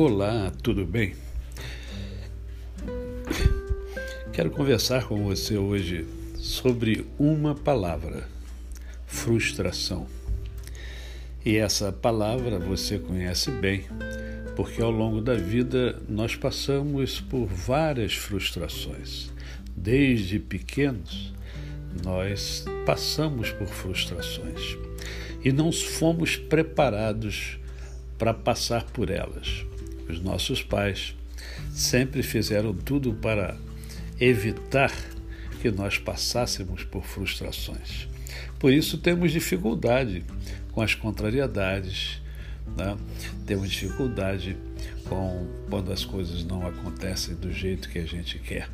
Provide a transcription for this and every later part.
Olá, tudo bem? Quero conversar com você hoje sobre uma palavra: frustração. E essa palavra você conhece bem, porque ao longo da vida nós passamos por várias frustrações. Desde pequenos, nós passamos por frustrações e não fomos preparados para passar por elas. Os nossos pais sempre fizeram tudo para evitar que nós passássemos por frustrações. Por isso temos dificuldade com as contrariedades, né? temos dificuldade com quando as coisas não acontecem do jeito que a gente quer.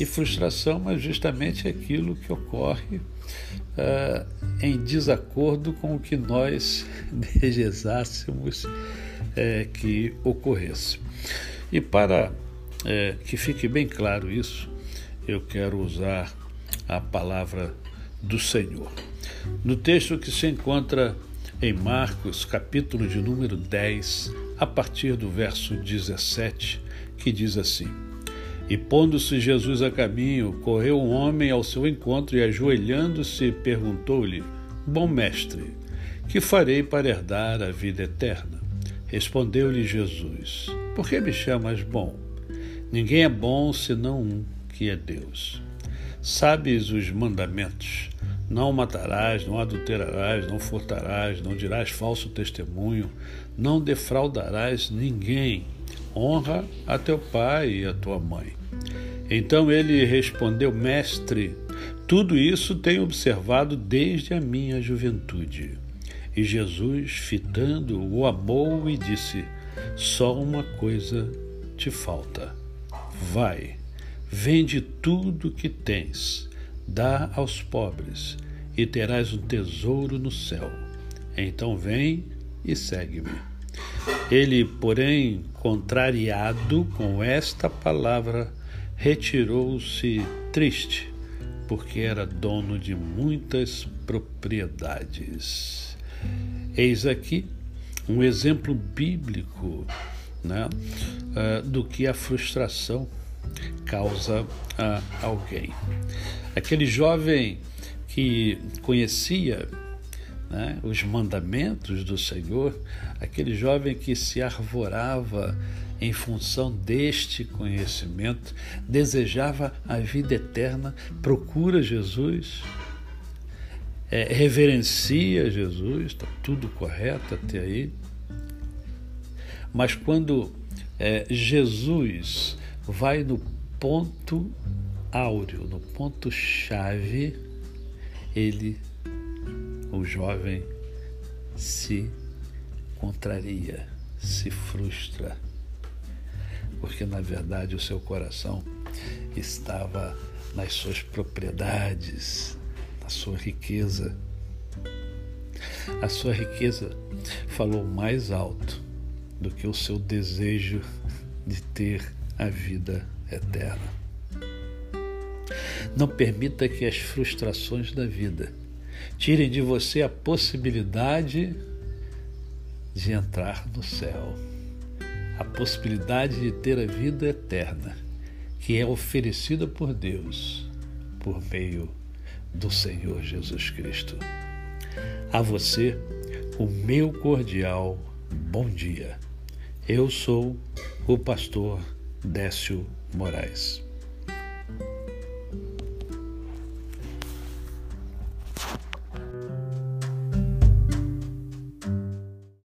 E frustração é justamente aquilo que ocorre uh, em desacordo com o que nós desejássemos uh, que ocorresse. E para uh, que fique bem claro isso, eu quero usar a palavra do Senhor. No texto que se encontra em Marcos, capítulo de número 10, a partir do verso 17, que diz assim: e pondo-se Jesus a caminho, correu um homem ao seu encontro e, ajoelhando-se, perguntou-lhe: Bom mestre, que farei para herdar a vida eterna? Respondeu-lhe Jesus: Por que me chamas bom? Ninguém é bom senão um, que é Deus. Sabes os mandamentos: Não matarás, não adulterarás, não furtarás, não dirás falso testemunho, não defraudarás ninguém honra a teu pai e a tua mãe. Então ele respondeu: Mestre, tudo isso tenho observado desde a minha juventude. E Jesus, fitando, o amou e disse: Só uma coisa te falta. Vai, vende tudo que tens, dá aos pobres, e terás um tesouro no céu. Então vem e segue-me. Ele, porém, contrariado com esta palavra, retirou-se triste, porque era dono de muitas propriedades. Eis aqui um exemplo bíblico né, uh, do que a frustração causa a alguém. Aquele jovem que conhecia né, os mandamentos do Senhor, aquele jovem que se arvorava em função deste conhecimento, desejava a vida eterna, procura Jesus, é, reverencia Jesus, está tudo correto até aí. Mas quando é, Jesus vai no ponto áureo, no ponto chave, ele o jovem se contraria, se frustra, porque na verdade o seu coração estava nas suas propriedades, sua riqueza. A sua riqueza falou mais alto do que o seu desejo de ter a vida eterna. Não permita que as frustrações da vida tirem de você a possibilidade de entrar no céu, a possibilidade de ter a vida eterna, que é oferecida por Deus por meio do Senhor Jesus Cristo. A você, o meu cordial bom dia. Eu sou o pastor Décio Moraes.